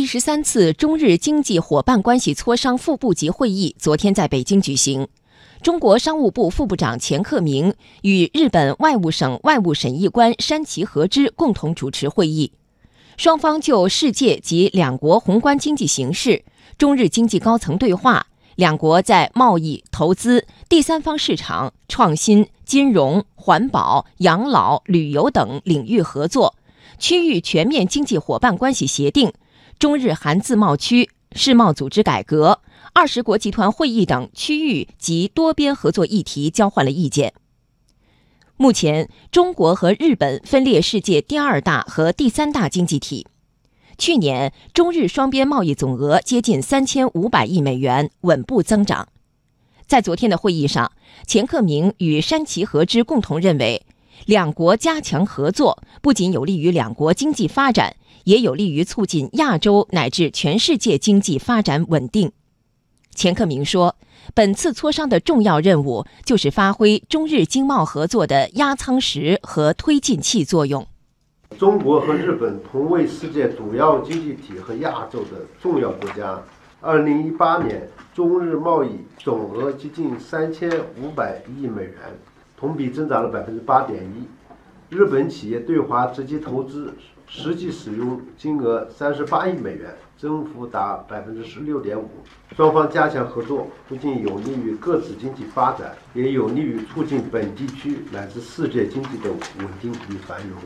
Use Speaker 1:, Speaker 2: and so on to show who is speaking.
Speaker 1: 第十三次中日经济伙伴关系磋商副部级会议昨天在北京举行，中国商务部副部长钱克明与日本外务省外务审议官山崎和之共同主持会议，双方就世界及两国宏观经济形势、中日经济高层对话、两国在贸易、投资、第三方市场、创新、金融、环保、养老、旅游等领域合作、区域全面经济伙伴关系协定。中日韩自贸区、世贸组织改革、二十国集团会议等区域及多边合作议题交换了意见。目前，中国和日本分列世界第二大和第三大经济体。去年，中日双边贸易总额接近三千五百亿美元，稳步增长。在昨天的会议上，钱克明与山崎和之共同认为，两国加强合作不仅有利于两国经济发展。也有利于促进亚洲乃至全世界经济发展稳定。钱克明说，本次磋商的重要任务就是发挥中日经贸合作的压舱石和推进器作用。
Speaker 2: 中国和日本同为世界主要经济体和亚洲的重要国家。二零一八年，中日贸易总额接近三千五百亿美元，同比增长了百分之八点一。日本企业对华直接投资。实际使用金额三十八亿美元，增幅达百分之十六点五。双方加强合作，不仅有利于各自经济发展，也有利于促进本地区乃至世界经济的稳定与繁荣。